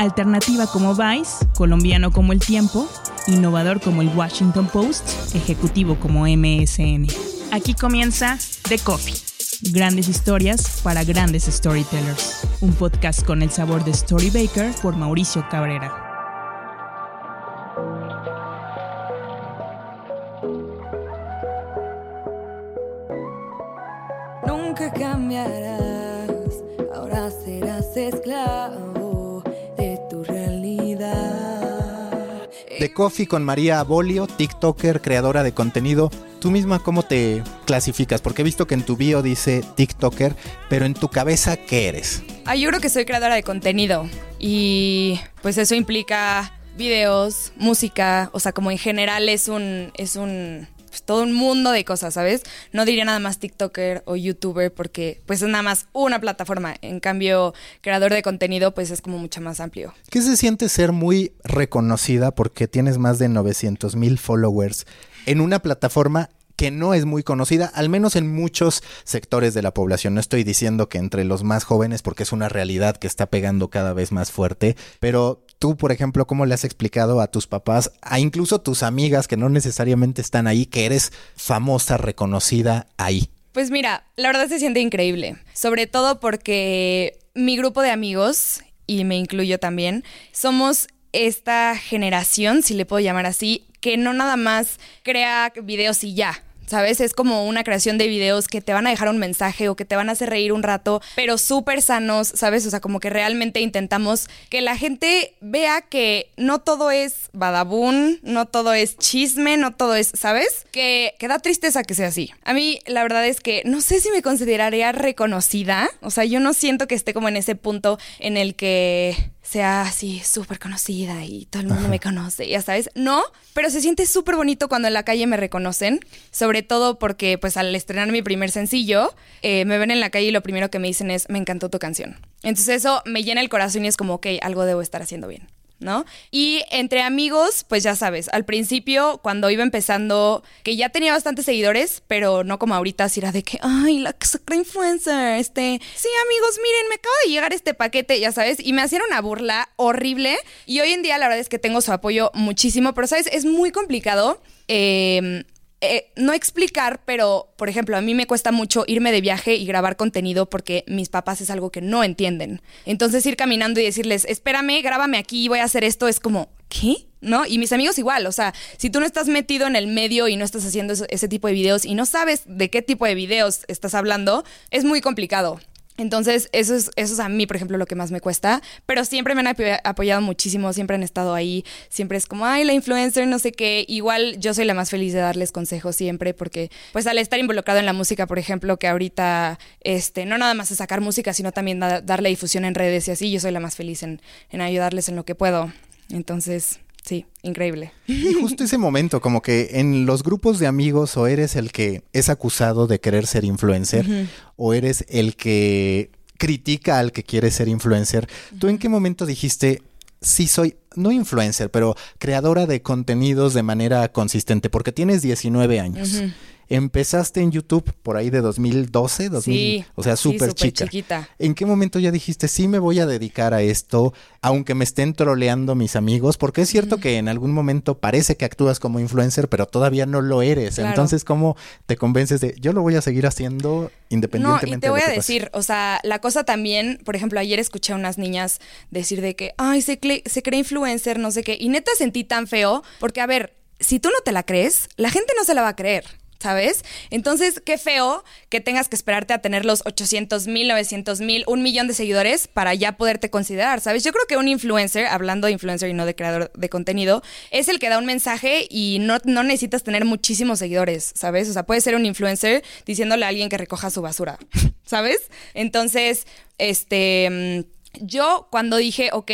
Alternativa como Vice, colombiano como El Tiempo, innovador como el Washington Post, ejecutivo como MSN. Aquí comienza The Coffee. Grandes historias para grandes storytellers. Un podcast con el sabor de Story Baker por Mauricio Cabrera. Coffee con María Abolio, TikToker, creadora de contenido. Tú misma, ¿cómo te clasificas? Porque he visto que en tu bio dice TikToker, pero en tu cabeza, ¿qué eres? Ah, yo creo que soy creadora de contenido y pues eso implica videos, música, o sea, como en general es un es un pues, todo un mundo de cosas, ¿sabes? No diría nada más TikToker o YouTuber porque pues es nada más una plataforma. En cambio, creador de contenido pues es como mucho más amplio. ¿Qué se siente ser muy reconocida porque tienes más de 900 mil followers en una plataforma que no es muy conocida, al menos en muchos sectores de la población. No estoy diciendo que entre los más jóvenes, porque es una realidad que está pegando cada vez más fuerte, pero tú, por ejemplo, ¿cómo le has explicado a tus papás, a incluso tus amigas que no necesariamente están ahí, que eres famosa, reconocida ahí? Pues mira, la verdad se siente increíble, sobre todo porque mi grupo de amigos, y me incluyo también, somos esta generación, si le puedo llamar así, que no nada más crea videos y ya. ¿Sabes? Es como una creación de videos que te van a dejar un mensaje o que te van a hacer reír un rato, pero súper sanos, ¿sabes? O sea, como que realmente intentamos que la gente vea que no todo es badabun, no todo es chisme, no todo es, ¿sabes? Que, que da tristeza que sea así. A mí, la verdad es que no sé si me consideraría reconocida. O sea, yo no siento que esté como en ese punto en el que sea así súper conocida y todo el mundo me conoce, ya sabes. No, pero se siente súper bonito cuando en la calle me reconocen, sobre todo porque pues al estrenar mi primer sencillo, eh, me ven en la calle y lo primero que me dicen es, me encantó tu canción. Entonces eso me llena el corazón y es como, ok, algo debo estar haciendo bien. ¿No? Y entre amigos, pues ya sabes, al principio, cuando iba empezando, que ya tenía bastantes seguidores, pero no como ahorita, si era de que, ay, la influencer, este, sí, amigos, miren, me acaba de llegar este paquete, ya sabes, y me hacían una burla horrible. Y hoy en día, la verdad es que tengo su apoyo muchísimo, pero sabes, es muy complicado. Eh, eh, no explicar, pero por ejemplo, a mí me cuesta mucho irme de viaje y grabar contenido porque mis papás es algo que no entienden. Entonces ir caminando y decirles, espérame, grábame aquí, voy a hacer esto, es como, ¿qué? ¿No? Y mis amigos igual, o sea, si tú no estás metido en el medio y no estás haciendo ese tipo de videos y no sabes de qué tipo de videos estás hablando, es muy complicado. Entonces, eso es, eso es a mí, por ejemplo, lo que más me cuesta. Pero siempre me han apoyado muchísimo, siempre han estado ahí. Siempre es como, ay, la influencer, no sé qué. Igual yo soy la más feliz de darles consejos siempre, porque, pues, al estar involucrado en la música, por ejemplo, que ahorita, este, no nada más es sacar música, sino también darle difusión en redes y así, yo soy la más feliz en, en ayudarles en lo que puedo. Entonces, Sí, increíble. Y justo ese momento, como que en los grupos de amigos o eres el que es acusado de querer ser influencer o eres el que critica al que quiere ser influencer, ¿tú en qué momento dijiste, sí soy, no influencer, pero creadora de contenidos de manera consistente? Porque tienes 19 años. Empezaste en YouTube por ahí de 2012, 2000, sí, o sea, súper sí, chica. chiquita. ¿En qué momento ya dijiste, sí me voy a dedicar a esto, aunque me estén troleando mis amigos? Porque es cierto que en algún momento parece que actúas como influencer, pero todavía no lo eres. Claro. Entonces, ¿cómo te convences de, yo lo voy a seguir haciendo independientemente No, y te de voy lo a que pase"? decir, o sea, la cosa también, por ejemplo, ayer escuché a unas niñas decir de que, ay, se cree influencer, no sé qué, y neta sentí tan feo, porque a ver, si tú no te la crees, la gente no se la va a creer. ¿Sabes? Entonces, qué feo que tengas que esperarte a tener los 800 mil, 900 mil, un millón de seguidores para ya poderte considerar, ¿sabes? Yo creo que un influencer, hablando de influencer y no de creador de contenido, es el que da un mensaje y no, no necesitas tener muchísimos seguidores, ¿sabes? O sea, puedes ser un influencer diciéndole a alguien que recoja su basura, ¿sabes? Entonces, este, mm, yo cuando dije, ok,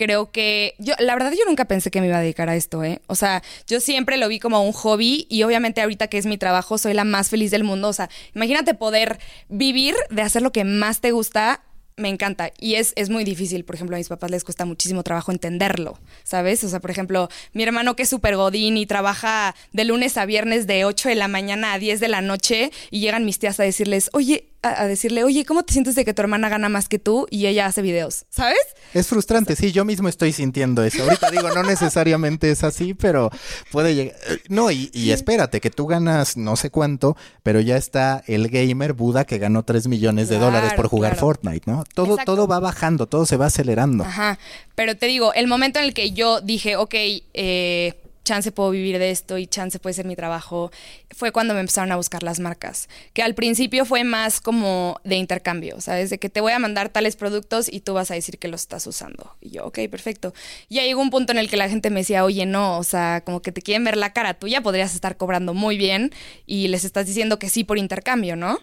creo que yo la verdad yo nunca pensé que me iba a dedicar a esto, ¿eh? O sea, yo siempre lo vi como un hobby y obviamente ahorita que es mi trabajo soy la más feliz del mundo, o sea, imagínate poder vivir de hacer lo que más te gusta. Me encanta y es, es muy difícil, por ejemplo, a mis papás les cuesta muchísimo trabajo entenderlo, ¿sabes? O sea, por ejemplo, mi hermano que es súper godín y trabaja de lunes a viernes de 8 de la mañana a 10 de la noche y llegan mis tías a decirles, oye, a, a decirle, oye, ¿cómo te sientes de que tu hermana gana más que tú y ella hace videos? ¿Sabes? Es frustrante, sí, yo mismo estoy sintiendo eso. Ahorita digo, no necesariamente es así, pero puede llegar. No, y, y espérate, que tú ganas no sé cuánto, pero ya está el gamer Buda que ganó 3 millones de Claro, dólares por jugar claro. Fortnite, ¿no? Todo, Exacto. todo va bajando, todo se va acelerando. Ajá. Pero te digo, el momento en el que yo dije, ok, eh, chance puedo vivir de esto y chance puede ser mi trabajo, fue cuando me empezaron a buscar las marcas. Que al principio fue más como de intercambio, ¿sabes? De que te voy a mandar tales productos y tú vas a decir que los estás usando. Y yo, ok, perfecto. Y ya llegó un punto en el que la gente me decía, oye, no, o sea, como que te quieren ver la cara, tú ya podrías estar cobrando muy bien y les estás diciendo que sí por intercambio, ¿no?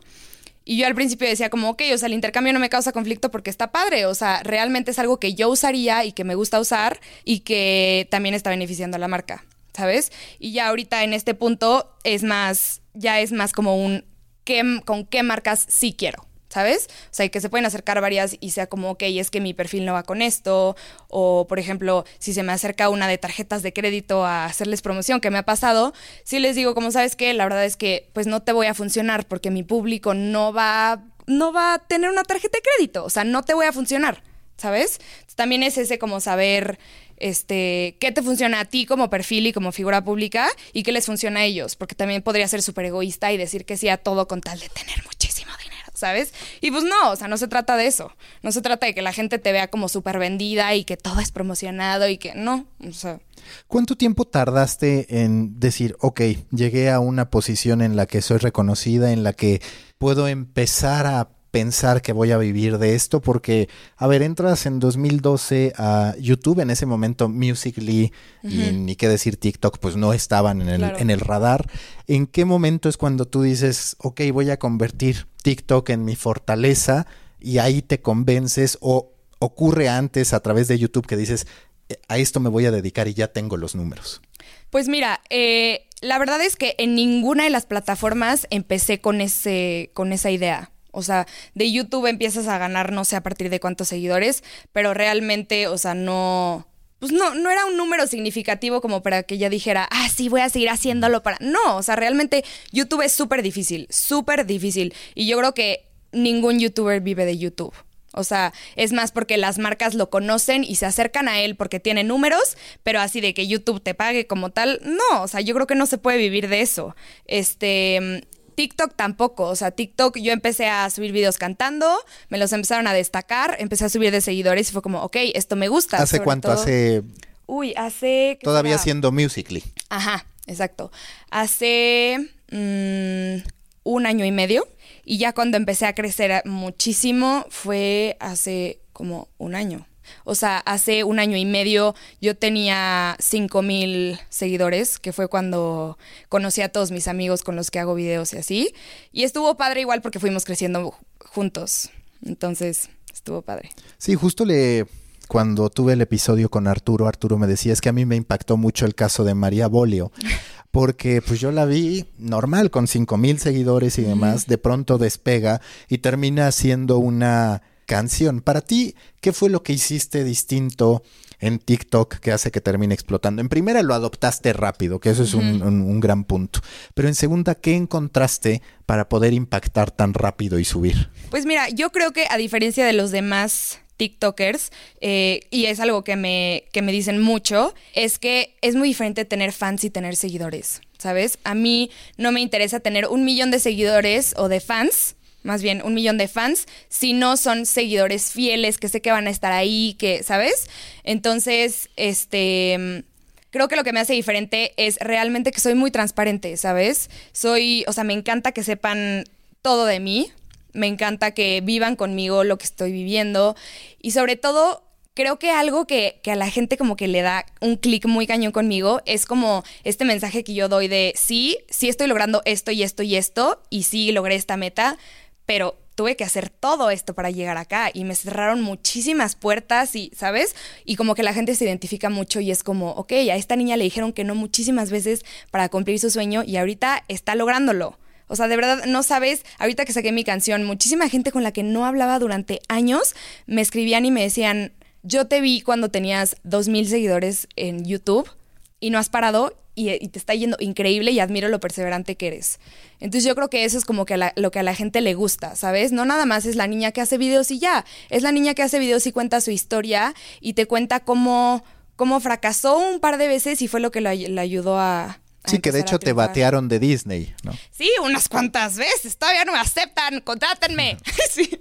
Y yo al principio decía como, ok, o sea, el intercambio no me causa conflicto porque está padre, o sea, realmente es algo que yo usaría y que me gusta usar y que también está beneficiando a la marca, ¿sabes? Y ya ahorita en este punto es más, ya es más como un, ¿qué, ¿con qué marcas sí quiero? ¿Sabes? O sea, que se pueden acercar varias y sea como, ok, es que mi perfil no va con esto. O, por ejemplo, si se me acerca una de tarjetas de crédito a hacerles promoción, que me ha pasado, sí les digo, como sabes que la verdad es que pues no te voy a funcionar porque mi público no va, no va a tener una tarjeta de crédito. O sea, no te voy a funcionar, ¿sabes? También es ese como saber este, qué te funciona a ti como perfil y como figura pública y qué les funciona a ellos, porque también podría ser súper egoísta y decir que sí a todo con tal de tener muchísimo dinero, ¿sabes? Y pues no, o sea, no se trata de eso, no se trata de que la gente te vea como súper vendida y que todo es promocionado y que no, o sea, ¿Cuánto tiempo tardaste en decir, ok, llegué a una posición en la que soy reconocida, en la que puedo empezar a pensar que voy a vivir de esto? Porque, a ver, entras en 2012 a YouTube, en ese momento Musical.ly y ni qué decir TikTok, pues no estaban en el, Claro. en el radar. ¿En qué momento es cuando tú dices, ok, voy a convertir TikTok en mi fortaleza y ahí te convences o ocurre antes a través de YouTube que dices, "Eh, a esto me voy a dedicar y ya tengo los números? Pues mira, eh, la verdad es que en ninguna de las plataformas empecé con ese, con esa idea. O sea, de YouTube empiezas a ganar no sé a partir de cuántos seguidores, pero realmente, o sea, no. Pues no, no era un número significativo como para que ya dijera, ah, sí, voy a seguir haciéndolo para. No, o sea, realmente YouTube es súper difícil, súper difícil. Y yo creo que ningún youtuber vive de YouTube. O sea, es más porque las marcas lo conocen y se acercan a él porque tiene números, pero así de que YouTube te pague como tal, no, o sea, yo creo que no se puede vivir de eso. Este, TikTok tampoco, o sea, TikTok yo empecé a subir videos cantando, me los empezaron a destacar, empecé a subir de seguidores y fue como, ok, esto me gusta. ¿Hace cuánto? todo- Hace Uy, hace... ¿qué todavía será? siendo Musically. Ajá, exacto. Hace mm, un año y medio. Y ya cuando empecé a crecer muchísimo fue hace como un año. O sea, hace un año y medio yo tenía 5 mil seguidores, que fue cuando conocí a todos mis amigos con los que hago videos y así. Y estuvo padre igual porque fuimos creciendo juntos. Entonces, estuvo padre. Sí, justo le cuando tuve el episodio con Arturo, Arturo me decía, es que a mí me impactó mucho el caso de María Bolio, porque pues yo la vi normal, con cinco mil seguidores y demás, de pronto despega y termina siendo una canción. Para ti, ¿qué fue lo que hiciste distinto en TikTok que hace que termine explotando? En primera, lo adoptaste rápido, que eso es un, un- un gran punto. Pero en segunda, ¿qué encontraste para poder impactar tan rápido y subir? Pues mira, yo creo que a diferencia de los demás TikTokers, eh, y es algo que me, que me dicen mucho, es que es muy diferente tener fans y tener seguidores, ¿sabes? A mí no me interesa tener un millón de seguidores o de fans, más bien un millón de fans, si no son seguidores fieles, que sé que van a estar ahí, que, ¿sabes? Entonces, este creo que lo que me hace diferente es realmente que soy muy transparente, ¿sabes? Soy, o sea, me encanta que sepan todo de mí, me encanta que vivan conmigo lo que estoy viviendo y sobre todo creo que algo que, que a la gente como que le da un clic muy cañón conmigo es como este mensaje que yo doy de sí, sí estoy logrando esto y esto y esto y sí logré esta meta, pero tuve que hacer todo esto para llegar acá y me cerraron muchísimas puertas y, ¿sabes? Y como que la gente se identifica mucho y es como, ok, a esta niña le dijeron que no muchísimas veces para cumplir su sueño y ahorita está lográndolo. O sea, de verdad, no sabes, ahorita que saqué mi canción, muchísima gente con la que no hablaba durante años me escribían y me decían, yo te vi cuando tenías dos mil seguidores en YouTube y no has parado y, te está yendo increíble y admiro lo perseverante que eres. Entonces yo creo que eso es como que lo que a la gente le gusta, ¿sabes? No nada más es la niña que hace videos y ya, es la niña que hace videos y cuenta su historia y te cuenta cómo, cómo fracasó un par de veces y fue lo que le, ayudó a... sí, que de hecho te batearon de Disney, ¿no? Sí, unas cuantas veces, todavía no me aceptan, contrátenme. sí.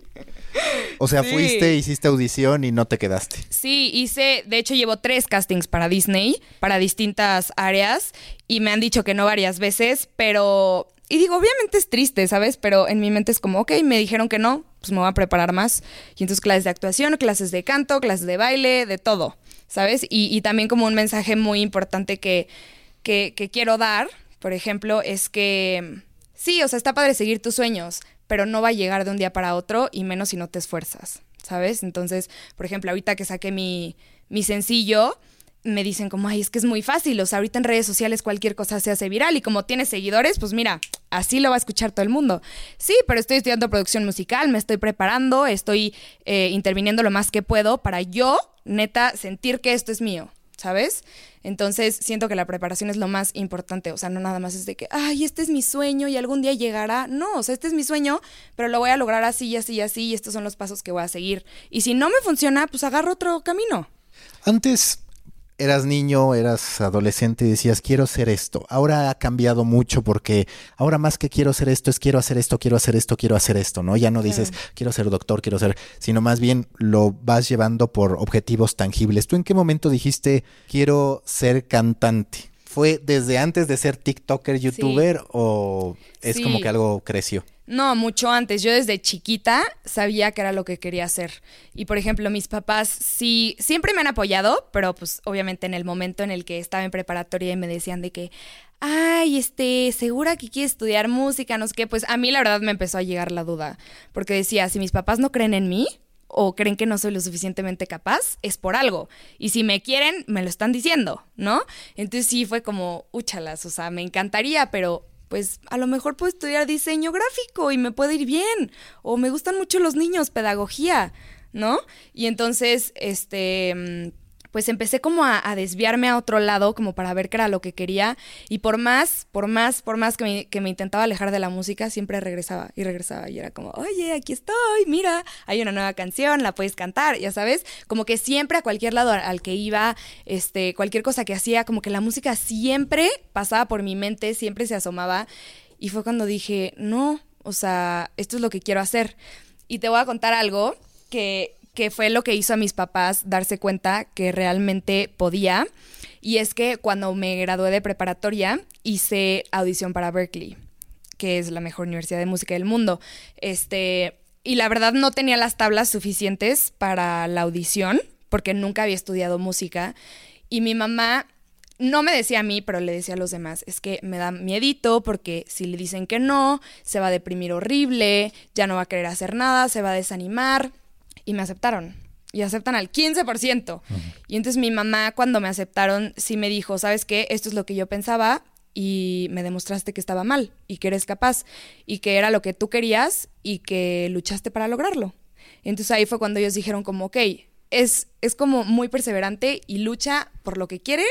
O sea, fuiste, hiciste audición y no te quedaste. Sí, hice, de hecho llevo tres castings para Disney, para distintas áreas, y me han dicho que no varias veces, pero... Y digo, obviamente es triste, ¿sabes? Pero en mi mente es como, ok, me dijeron que no, pues me voy a preparar más. Y entonces clases de actuación, clases de canto, clases de baile, de todo, ¿sabes? Y, también como un mensaje muy importante que, que, que quiero dar, por ejemplo, es que sí, o sea, está padre seguir tus sueños, pero no va a llegar de un día para otro y menos si no te esfuerzas, ¿sabes? Entonces, por ejemplo, ahorita que saqué mi, mi sencillo, me dicen como, ay, es que es muy fácil, o sea, ahorita en redes sociales cualquier cosa se hace viral y como tienes seguidores, pues mira, así lo va a escuchar todo el mundo. Sí, pero estoy estudiando producción musical, me estoy preparando, estoy eh, interviniendo lo más que puedo para yo, neta, sentir que esto es mío, ¿sabes? Entonces siento que la preparación es lo más importante, o sea, no nada más es de que, ay, este es mi sueño y algún día llegará, no, o sea, este es mi sueño, pero lo voy a lograr así y así y así y estos son los pasos que voy a seguir. Y si no me funciona, pues agarro otro camino. Antes eras niño, eras adolescente y decías, quiero ser esto. Ahora ha cambiado mucho porque ahora más que quiero ser esto es quiero hacer esto, quiero hacer esto, quiero hacer esto, ¿no? Ya no dices, quiero ser doctor, quiero ser, sino más bien lo vas llevando por objetivos tangibles. ¿Tú en qué momento dijiste, quiero ser cantante? ¿Fue desde antes de ser TikToker, YouTuber o es como que algo creció? No, mucho antes. Yo desde chiquita sabía que era lo que quería hacer. Y por ejemplo, mis papás sí, siempre me han apoyado, pero pues obviamente en el momento en el que estaba en preparatoria y me decían de que, ay, este, segura que quiere estudiar música, no sé qué, pues a mí la verdad me empezó a llegar la duda. Porque decía, si mis papás no creen en mí, o creen que no soy lo suficientemente capaz, es por algo. Y si me quieren, me lo están diciendo, ¿no? Entonces sí fue como, úchalas, o sea, me encantaría, pero pues a lo mejor puedo estudiar diseño gráfico y me puede ir bien. O me gustan mucho los niños, pedagogía, ¿no? Y entonces, este mm, pues empecé como a, desviarme a otro lado, como para ver qué era lo que quería. Y por más, por más, por más que me, que me, intentaba alejar de la música, siempre regresaba y regresaba. Y era como, oye, aquí estoy, mira, hay una nueva canción, la puedes cantar, ya sabes. Como que siempre a cualquier lado al que iba, este, cualquier cosa que hacía, como que la música siempre pasaba por mi mente, siempre se asomaba. Y fue cuando dije, no, o sea, esto es lo que quiero hacer. Y te voy a contar algo que que fue lo que hizo a mis papás darse cuenta que realmente podía. Y es que cuando me gradué de preparatoria hice audición para Berkeley, que es la mejor universidad de música del mundo. Este, y la verdad no tenía las tablas suficientes para la audición, porque nunca había estudiado música. Y mi mamá no me decía a mí, pero le decía a los demás, es que me da miedito porque si le dicen que no, se va a deprimir horrible, ya no va a querer hacer nada, se va a desanimar y me aceptaron. Y aceptan al 15%. Y entonces mi mamá cuando me aceptaron sí me dijo, ¿sabes qué? Esto es lo que yo pensaba y me demostraste que estaba mal y que eres capaz y que era lo que tú querías y que luchaste para lograrlo. Entonces ahí fue cuando ellos dijeron como, ok, es, es como muy perseverante y lucha por lo que quiere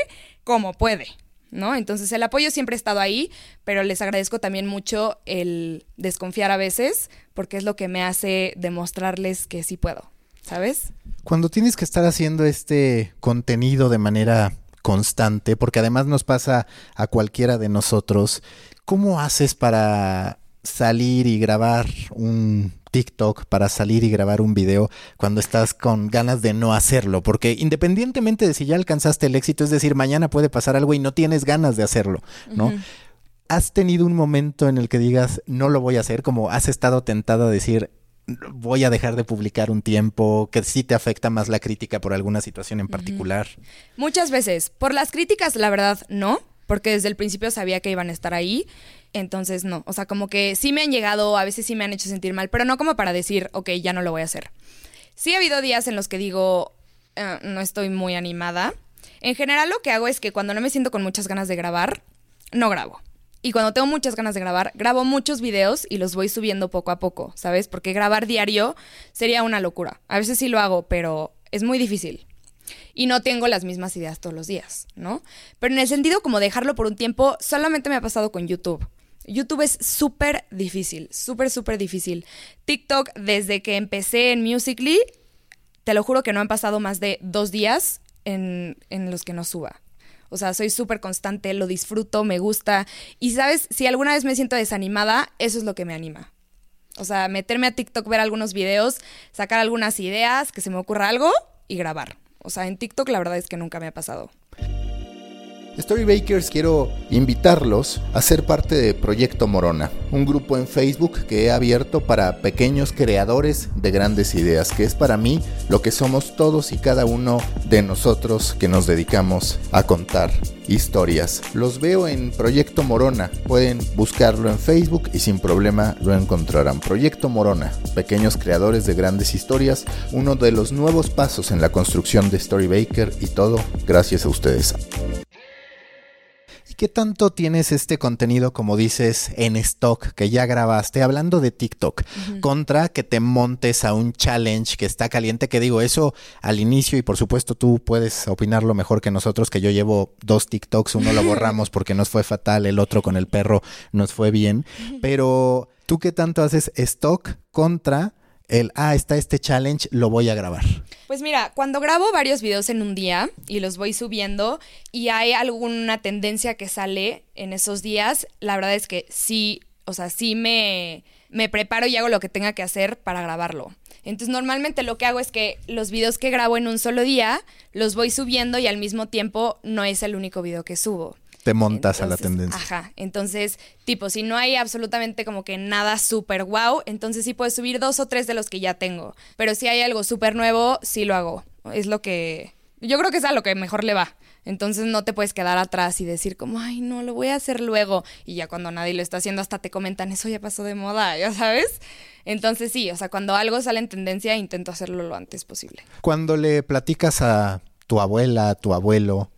como puede. ¿No? Entonces el apoyo siempre ha estado ahí, pero les agradezco también mucho el desconfiar a veces, porque es lo que me hace demostrarles que sí puedo, ¿sabes? Cuando tienes que estar haciendo este contenido de manera constante, porque además nos pasa a cualquiera de nosotros, ¿cómo haces para salir y grabar un TikTok para salir y grabar un video cuando estás con ganas de no hacerlo, porque independientemente de si ya alcanzaste el éxito, es decir, mañana puede pasar algo y no tienes ganas de hacerlo, ¿no? ¿Has tenido un momento en el que digas, no lo voy a hacer, como has estado tentado a decir, voy a dejar de publicar un tiempo, que sí te afecta más la crítica por alguna situación en particular? Muchas veces. Por las críticas, la verdad, no, porque desde el principio sabía que iban a estar ahí. Entonces, no. O sea, como que sí me han llegado, a veces sí me han hecho sentir mal, pero no como para decir, ok, ya no lo voy a hacer. Sí ha habido días en los que digo, eh, no estoy muy animada. En general, lo que hago es que cuando no me siento con muchas ganas de grabar, no grabo. Y cuando tengo muchas ganas de grabar, grabo muchos videos y los voy subiendo poco a poco, ¿sabes? Porque grabar diario sería una locura. A veces sí lo hago, pero es muy difícil. y no tengo las mismas ideas todos los días, ¿no? Pero en el sentido como dejarlo por un tiempo, solamente me ha pasado con YouTube. YouTube es súper difícil, súper, súper difícil. TikTok, desde que empecé en Musically, te lo juro que no han pasado más de dos días en, en los que no suba. O sea, soy súper constante, lo disfruto, me gusta. Y sabes, si alguna vez me siento desanimada, eso es lo que me anima. O sea, meterme a TikTok, ver algunos videos, sacar algunas ideas, que se me ocurra algo y grabar. O sea, en TikTok la verdad es que nunca me ha pasado. Storybakers quiero invitarlos a ser parte de Proyecto Morona, un grupo en Facebook que he abierto para pequeños creadores de grandes ideas, que es para mí lo que somos todos y cada uno de nosotros que nos dedicamos a contar historias. Los veo en Proyecto Morona, pueden buscarlo en Facebook y sin problema lo encontrarán. Proyecto Morona, pequeños creadores de grandes historias, uno de los nuevos pasos en la construcción de Storybaker y todo gracias a ustedes. ¿Qué tanto tienes este contenido, como dices, en stock que ya grabaste? Hablando de TikTok, contra que te montes a un challenge que está caliente, que digo, eso al inicio, y por supuesto tú puedes opinarlo mejor que nosotros, que yo llevo dos TikToks, uno lo borramos porque nos fue fatal, el otro con el perro nos fue bien, pero tú qué tanto haces stock contra el, ah, está este challenge, lo voy a grabar? Pues mira, cuando grabo varios videos en un día y los voy subiendo y hay alguna tendencia que sale en esos días, la verdad es que sí, o sea, sí me, me preparo y hago lo que tenga que hacer para grabarlo. Entonces normalmente lo que hago es que los videos que grabo en un solo día los voy subiendo y al mismo tiempo no es el único video que subo te montas a la tendencia. Ajá, entonces, tipo, si no hay absolutamente como que nada súper wow, entonces sí puedes subir dos o tres de los que ya tengo. Pero si hay algo súper nuevo, sí lo hago. Es lo que... Yo creo que es a lo que mejor le va. Entonces no te puedes quedar atrás y decir como, ay, no, lo voy a hacer luego. Y ya cuando nadie lo está haciendo, hasta te comentan, eso ya pasó de moda, ya sabes. Entonces sí, o sea, cuando algo sale en tendencia, intento hacerlo lo antes posible. Cuando le platicas a tu abuela, a tu abuelo,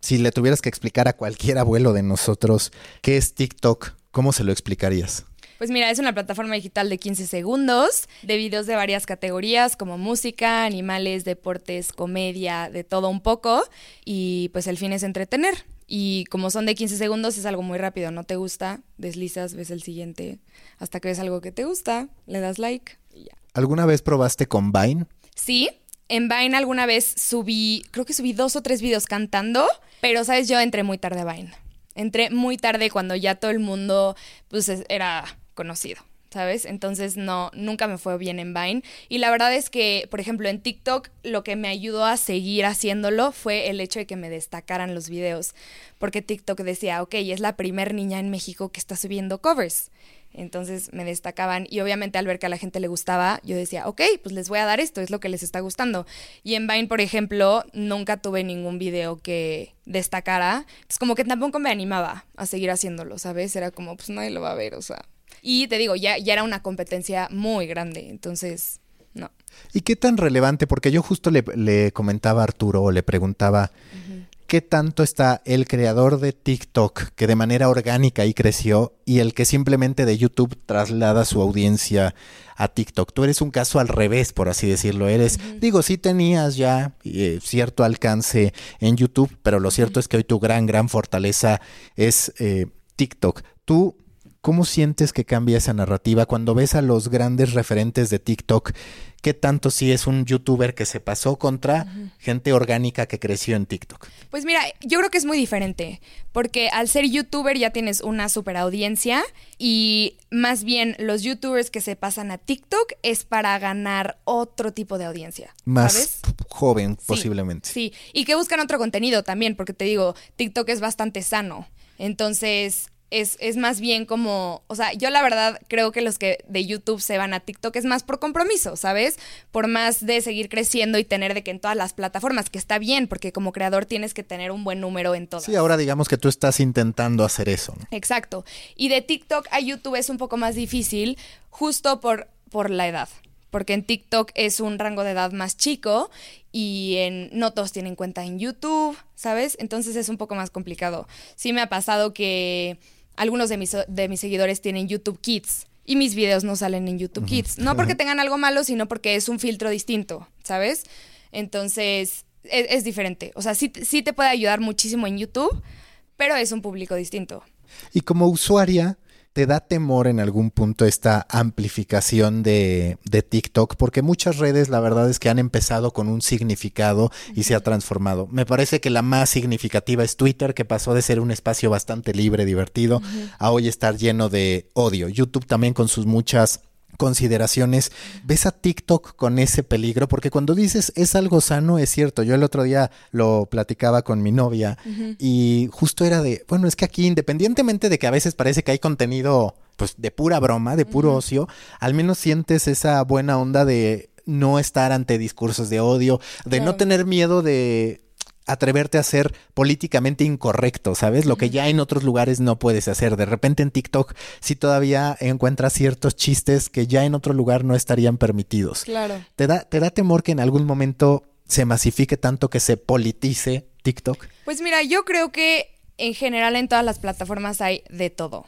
si le tuvieras que explicar a cualquier abuelo de nosotros qué es TikTok, ¿cómo se lo explicarías? Pues mira, es una plataforma digital de 15 segundos, de videos de varias categorías como música, animales, deportes, comedia, de todo un poco. Y pues el fin es entretener. Y como son de 15 segundos, es algo muy rápido. No te gusta, deslizas, ves el siguiente, hasta que ves algo que te gusta, le das like y ya. ¿Alguna vez probaste con Vine? Sí, en Vine alguna vez subí, creo que subí dos o tres videos cantando, pero sabes, yo entré muy tarde a Vine. Entré muy tarde cuando ya todo el mundo pues era conocido. ¿sabes? Entonces no, nunca me fue bien en Vine. Y la verdad es que, por ejemplo, en TikTok lo que me ayudó a seguir haciéndolo fue el hecho de que me destacaran los videos. Porque TikTok decía, ok, es la primer niña en México que está subiendo covers. Entonces me destacaban y obviamente al ver que a la gente le gustaba, yo decía, ok, pues les voy a dar esto, es lo que les está gustando. Y en Vine, por ejemplo, nunca tuve ningún video que destacara. Es como que tampoco me animaba a seguir haciéndolo, ¿sabes? Era como, pues nadie lo va a ver, o sea. Y te digo, ya, ya era una competencia muy grande, entonces, no. ¿Y qué tan relevante? Porque yo justo le, comentaba a Arturo, o le preguntaba qué tanto está el creador de TikTok, que de manera orgánica ahí creció, y el que simplemente de YouTube traslada su audiencia a TikTok. Tú eres un caso al revés, por así decirlo. Eres, digo, sí tenías ya eh, cierto alcance en YouTube, pero lo cierto es que hoy tu gran, gran fortaleza es eh, TikTok. Tú ¿Cómo sientes que cambia esa narrativa cuando ves a los grandes referentes de TikTok? ¿Qué tanto si es un youtuber que se pasó contra gente orgánica que creció en TikTok? Pues mira, yo creo que es muy diferente, porque al ser youtuber ya tienes una super audiencia y más bien los youtubers que se pasan a TikTok es para ganar otro tipo de audiencia. Más joven posiblemente. Sí, y que buscan otro contenido también, porque te digo, TikTok es bastante sano. Entonces, es, más bien como, o sea, yo la verdad creo que los que de YouTube se van a TikTok es más por compromiso, ¿sabes? Por más de seguir creciendo y tener de que en todas las plataformas, que está bien, porque como creador tienes que tener un buen número en todas. Sí, ahora digamos que tú estás intentando hacer eso. ¿no? Exacto. Y de TikTok a YouTube es un poco más difícil justo por, por la edad porque en TikTok es un rango de edad más chico y en no todos tienen cuenta en YouTube, ¿sabes? Entonces es un poco más complicado. Sí me ha pasado que algunos de mis, de mis seguidores tienen YouTube Kids y mis videos no salen en YouTube Kids. No porque tengan algo malo, sino porque es un filtro distinto, ¿sabes? Entonces, es, es diferente. O sea, sí, sí te puede ayudar muchísimo en YouTube, pero es un público distinto. Y como usuaria, ¿te da temor en algún punto esta amplificación de, de, TikTok? Porque muchas redes, la verdad es que han empezado con un significado y se ha transformado. Me parece que la más significativa es Twitter, que pasó de ser un espacio bastante libre, divertido, uh -huh. a hoy estar lleno de odio. YouTube también con sus muchas consideraciones, ¿ves a TikTok con ese peligro? Porque cuando dices es algo sano, es cierto. Yo el otro día lo platicaba con mi novia uh -huh. y justo era de, bueno, es que aquí independientemente de que a veces parece que hay contenido pues de pura broma, de puro uh -huh. ocio, al menos sientes esa buena onda de no estar ante discursos de odio, de claro. no tener miedo de atreverte a ser políticamente incorrecto, ¿sabes? Lo que ya en otros lugares no puedes hacer. De repente en TikTok sí todavía encuentras ciertos chistes que ya en otro lugar no estarían permitidos. Claro. ¿Te da, te da temor que en algún momento se masifique tanto que se politice TikTok? Pues mira, yo creo que en general en todas las plataformas hay de todo.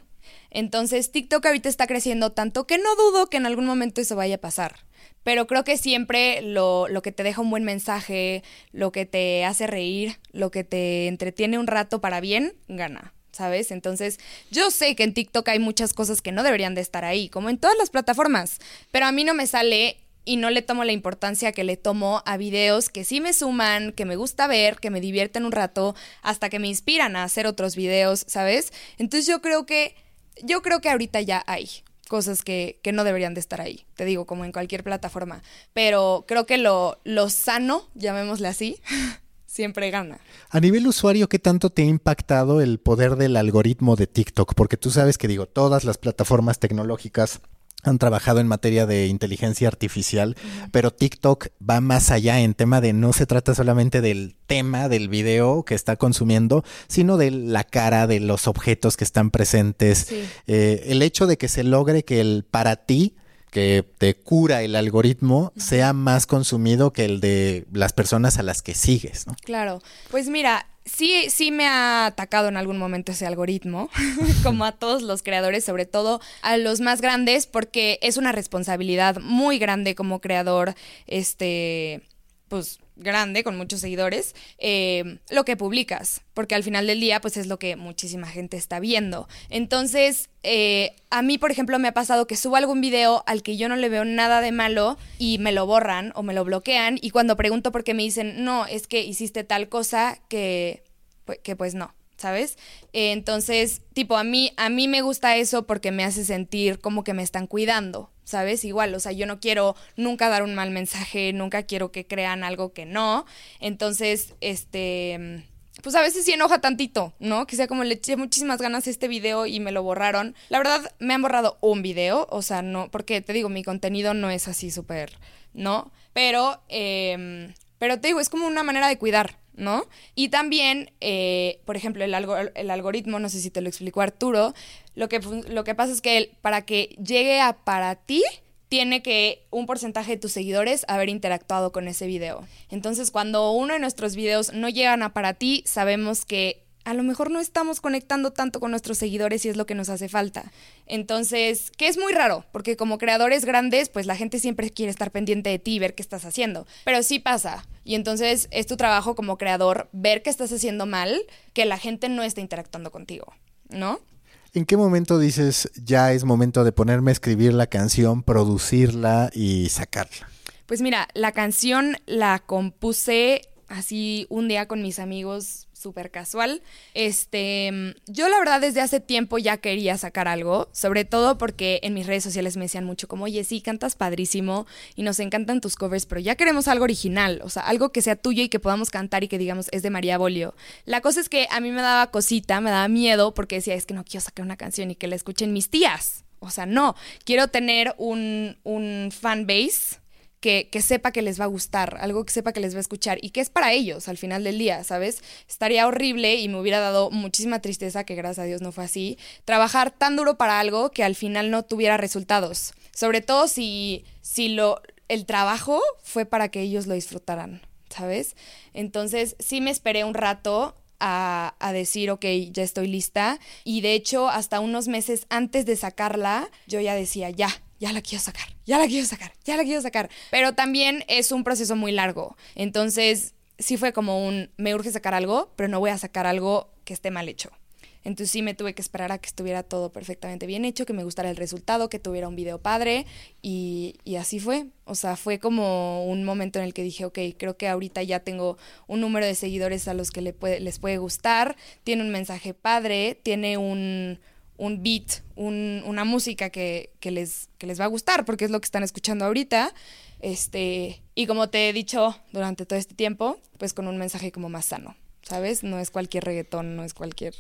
Entonces TikTok ahorita está creciendo tanto que no dudo que en algún momento eso vaya a pasar pero creo que siempre lo, lo, que te deja un buen mensaje, lo que te hace reír, lo que te entretiene un rato para bien, gana. ¿Sabes? Entonces, yo sé que en TikTok hay muchas cosas que no deberían de estar ahí, como en todas las plataformas, pero a mí no me sale y no le tomo la importancia que le tomo a videos que sí me suman, que me gusta ver, que me divierten un rato, hasta que me inspiran a hacer otros videos, ¿sabes? Entonces yo creo que, yo creo que ahorita ya hay cosas que, que, no deberían de estar ahí, te digo, como en cualquier plataforma. Pero creo que lo, lo sano, llamémosle así, siempre gana. A nivel usuario, ¿qué tanto te ha impactado el poder del algoritmo de TikTok? Porque tú sabes que digo, todas las plataformas tecnológicas han trabajado en materia de inteligencia artificial, uh -huh. pero TikTok va más allá en tema de no se trata solamente del tema del video que está consumiendo, sino de la cara, de los objetos que están presentes. Sí. Eh, el hecho de que se logre que el para ti que te cura el algoritmo sea más consumido que el de las personas a las que sigues, ¿no? Claro. Pues mira, sí, sí me ha atacado en algún momento ese algoritmo, como a todos los creadores, sobre todo a los más grandes, porque es una responsabilidad muy grande como creador, este, pues grande, con muchos seguidores, eh, lo que publicas, porque al final del día, pues es lo que muchísima gente está viendo. Entonces, eh, a mí, por ejemplo, me ha pasado que subo algún video al que yo no le veo nada de malo y me lo borran o me lo bloquean, y cuando pregunto por qué me dicen, no, es que hiciste tal cosa que, que pues no. ¿sabes? Eh, entonces, tipo, a mí, a mí me gusta eso porque me hace sentir como que me están cuidando, ¿sabes? Igual, o sea, yo no quiero nunca dar un mal mensaje, nunca quiero que crean algo que no. Entonces, este, pues a veces sí enoja tantito, ¿no? Que sea como le eché muchísimas ganas este video y me lo borraron. La verdad, me han borrado un video, o sea, no, porque te digo, mi contenido no es así súper, ¿no? Pero, eh, pero te digo, es como una manera de cuidar, ¿no? Y también, eh, por ejemplo, el, el, algoritmo, no sé si te lo explicó Arturo, lo que, lo que pasa es que para que llegue a para ti, tiene que un porcentaje de tus seguidores haber interactuado con ese video. Entonces, cuando uno de nuestros videos no llegan a para ti, sabemos que a lo mejor no estamos conectando tanto con nuestros seguidores y es lo que nos hace falta. Entonces, que es muy raro, porque como creadores grandes, pues la gente siempre quiere estar pendiente de ti y ver qué estás haciendo. Pero sí pasa. Y entonces es tu trabajo como creador ver qué estás haciendo mal, que la gente no está interactuando contigo, ¿no? ¿En qué momento dices ya es momento de ponerme a escribir la canción, producirla y sacarla? Pues mira, la canción la compuse así un día con mis amigos súper casual. Este, yo la verdad desde hace tiempo ya quería sacar algo, sobre todo porque en mis redes sociales me decían mucho como, oye, sí, cantas padrísimo y nos encantan tus covers, pero ya queremos algo original, o sea, algo que sea tuyo y que podamos cantar y que digamos es de María Bolio. La cosa es que a mí me daba cosita, me daba miedo porque decía, es que no quiero sacar una canción y que la escuchen mis tías. O sea, no, quiero tener un, un fan base que, sepa que les va a gustar, algo que sepa que les va a escuchar y que es para ellos al final del día, ¿sabes? Estaría horrible y me hubiera dado muchísima tristeza, que gracias a Dios no fue así, trabajar tan duro para algo que al final no tuviera resultados. Sobre todo si, si lo, el trabajo fue para que ellos lo disfrutaran, ¿sabes? Entonces sí me esperé un rato a, a, decir, ok, ya estoy lista. Y de hecho, hasta unos meses antes de sacarla, yo ya decía, ya, ya la quiero sacar, ya la quiero sacar, ya la quiero sacar. Pero también es un proceso muy largo. Entonces, sí fue como un, me urge sacar algo, pero no voy a sacar algo que esté mal hecho. Entonces sí me tuve que esperar a que estuviera todo perfectamente bien hecho, que me gustara el resultado, que tuviera un video padre y, y, así fue. O sea, fue como un momento en el que dije, ok, creo que ahorita ya tengo un número de seguidores a los que le puede, les puede gustar, tiene un mensaje padre, tiene un, un beat, un, una música que, que, les, que les va a gustar porque es lo que están escuchando ahorita. Este, y como te he dicho durante todo este tiempo, pues con un mensaje como más sano, ¿sabes? No es cualquier reggaetón, no es cualquier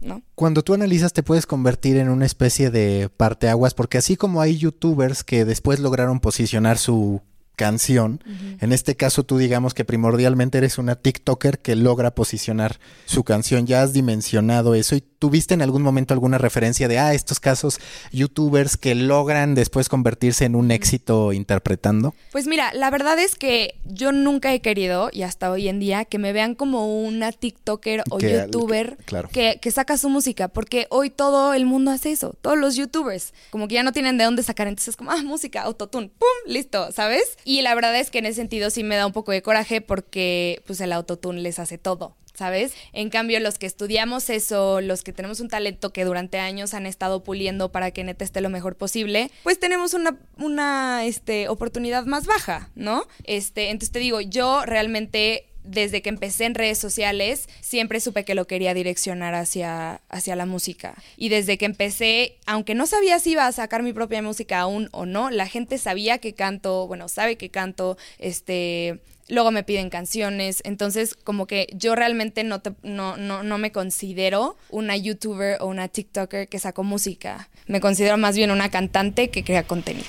¿no? Cuando tú analizas te puedes convertir en una especie de parteaguas, porque así como hay youtubers que después lograron posicionar su canción. En este caso, tú digamos que primordialmente eres una TikToker que logra posicionar su canción. Ya has dimensionado eso y tuviste en algún momento alguna referencia de, ah, estos casos youtubers que logran después convertirse en un éxito interpretando? Pues mira, la verdad es que yo nunca he querido, y hasta hoy en día, que me vean como una TikToker o youtuber que, que, saca su música, porque hoy todo el mundo hace eso, todos los youtubers, como que ya no tienen de dónde sacar, entonces es como, ah, música, autotune, ¡pum! Listo, ¿sabes? Y la verdad es que en ese sentido sí me da un poco de coraje porque pues el autotune les hace todo. ¿sabes? En cambio, los que estudiamos eso, los que tenemos un talento que durante años han estado puliendo para que neta esté lo mejor posible, pues tenemos una, una este, oportunidad más baja, ¿no? Este, entonces te digo, yo realmente desde que empecé en redes sociales, siempre supe que lo quería direccionar hacia, hacia la música. Y desde que empecé, aunque no sabía si iba a sacar mi propia música aún o no, la gente sabía que canto, bueno, sabe que canto, este, luego me piden canciones, entonces como que yo realmente no, no, no, no, me considero una youtuber o una TikToker que sacó música, me considero más bien una cantante que crea contenido.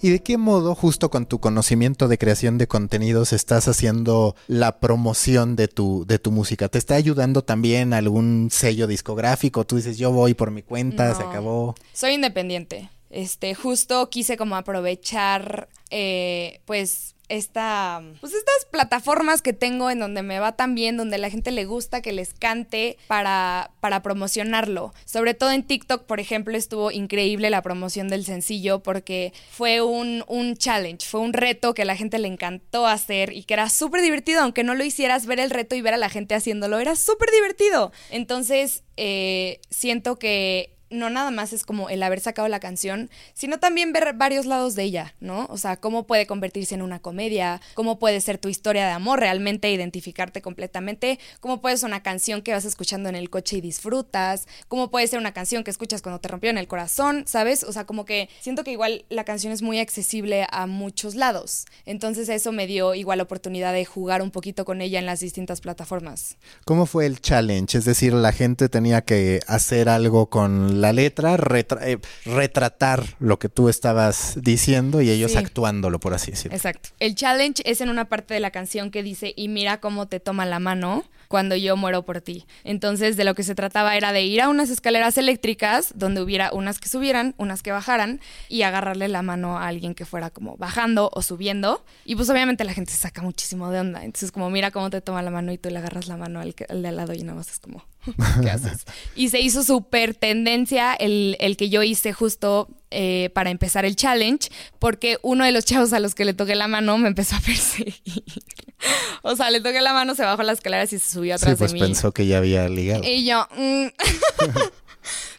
¿Y de qué modo, justo con tu conocimiento de creación de contenidos, estás haciendo la promoción de tu, de tu música? ¿Te está ayudando también algún sello discográfico? Tú dices, yo voy por mi cuenta, se acabó. Soy independiente. Este, justo quise como aprovechar, eh, pues, esta, pues estas plataformas que tengo en donde me va tan bien, donde la gente le gusta que les cante para, para promocionarlo. Sobre todo en TikTok, por ejemplo, estuvo increíble la promoción del sencillo porque fue un, un challenge, fue un reto que la gente le encantó hacer y que era súper divertido, aunque no lo hicieras, ver el reto y ver a la gente haciéndolo, era súper divertido. Entonces, eh, siento que no nada más es como el haber sacado la canción, sino también ver varios lados de ella, ¿no? O sea, cómo puede convertirse en una comedia, cómo puede ser tu historia de amor, realmente identificarte completamente, cómo puede ser una canción que vas escuchando en el coche y disfrutas, cómo puede ser una canción que escuchas cuando te rompió en el corazón, ¿sabes? O sea, como que siento que igual la canción es muy accesible a muchos lados. Entonces eso me dio igual la oportunidad de jugar un poquito con ella en las distintas plataformas. ¿Cómo fue el challenge? Es decir, la gente tenía que hacer algo con la letra, eh, retratar lo que tú estabas diciendo y ellos actuándolo, por así decirlo. Exacto. El challenge es en una parte de la canción que dice, y mira cómo te toma la mano cuando yo muero por ti. Entonces, de lo que se trataba era de ir a unas escaleras eléctricas donde hubiera unas que subieran, unas que bajaran y agarrarle la mano a alguien que fuera como bajando o subiendo. Y pues obviamente la gente se saca muchísimo de onda. Entonces, como mira cómo te toma la mano y tú le agarras la mano al, al de al lado y nada más es como, ¿qué haces? y se hizo súper tendencia el, el, que yo hice justo eh, para empezar el challenge, porque uno de los chavos a los que le toqué la mano me empezó a perseguir. o sea, le toqué la mano, se bajó las escaleras y se subió atrás sí, pues de mí. pensó que ya había ligado. Y yo... Mm.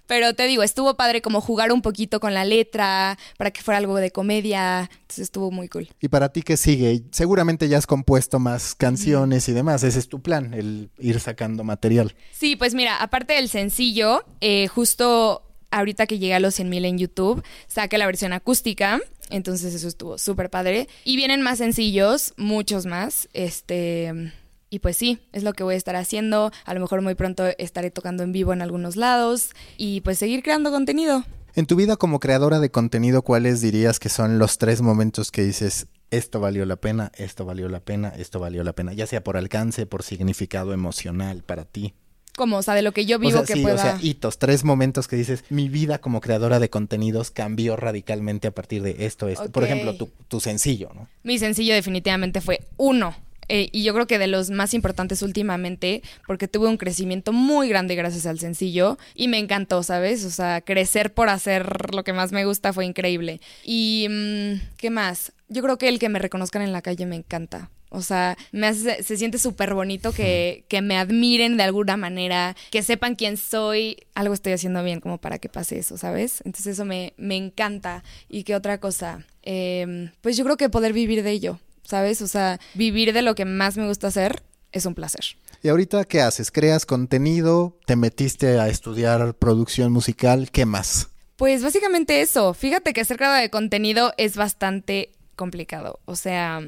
Pero te digo, estuvo padre como jugar un poquito con la letra para que fuera algo de comedia. Entonces estuvo muy cool. ¿Y para ti qué sigue? Seguramente ya has compuesto más canciones y demás. Ese es tu plan, el ir sacando material. Sí, pues mira, aparte del sencillo, eh, justo ahorita que llegué a los 100 mil en YouTube, saqué la versión acústica. Entonces eso estuvo súper padre. Y vienen más sencillos, muchos más. Este y pues sí, es lo que voy a estar haciendo. A lo mejor muy pronto estaré tocando en vivo en algunos lados y pues seguir creando contenido. En tu vida como creadora de contenido, ¿cuáles dirías que son los tres momentos que dices, esto valió la pena, esto valió la pena, esto valió la pena? Ya sea por alcance, por significado emocional para ti. Como, o sea, de lo que yo vivo que pueda... O sea, hitos, tres momentos que dices, mi vida como creadora de contenidos cambió radicalmente a partir de esto, esto. Por ejemplo, tu, tu sencillo, ¿no? Mi sencillo definitivamente fue uno eh, y yo creo que de los más importantes últimamente, porque tuve un crecimiento muy grande gracias al sencillo y me encantó, ¿sabes? O sea, crecer por hacer lo que más me gusta fue increíble. Y, mm, ¿qué más? Yo creo que el que me reconozcan en la calle me encanta. O sea, me hace, se siente súper bonito que, que, me admiren de alguna manera, que sepan quién soy. Algo estoy haciendo bien como para que pase eso, ¿sabes? Entonces eso me, me encanta. ¿Y qué otra cosa? Eh, pues yo creo que poder vivir de ello, ¿sabes? O sea, vivir de lo que más me gusta hacer es un placer. ¿Y ahorita qué haces? ¿Creas contenido? ¿Te metiste a estudiar producción musical? ¿Qué más? Pues básicamente eso. Fíjate que ser creador de contenido es bastante complicado. O sea,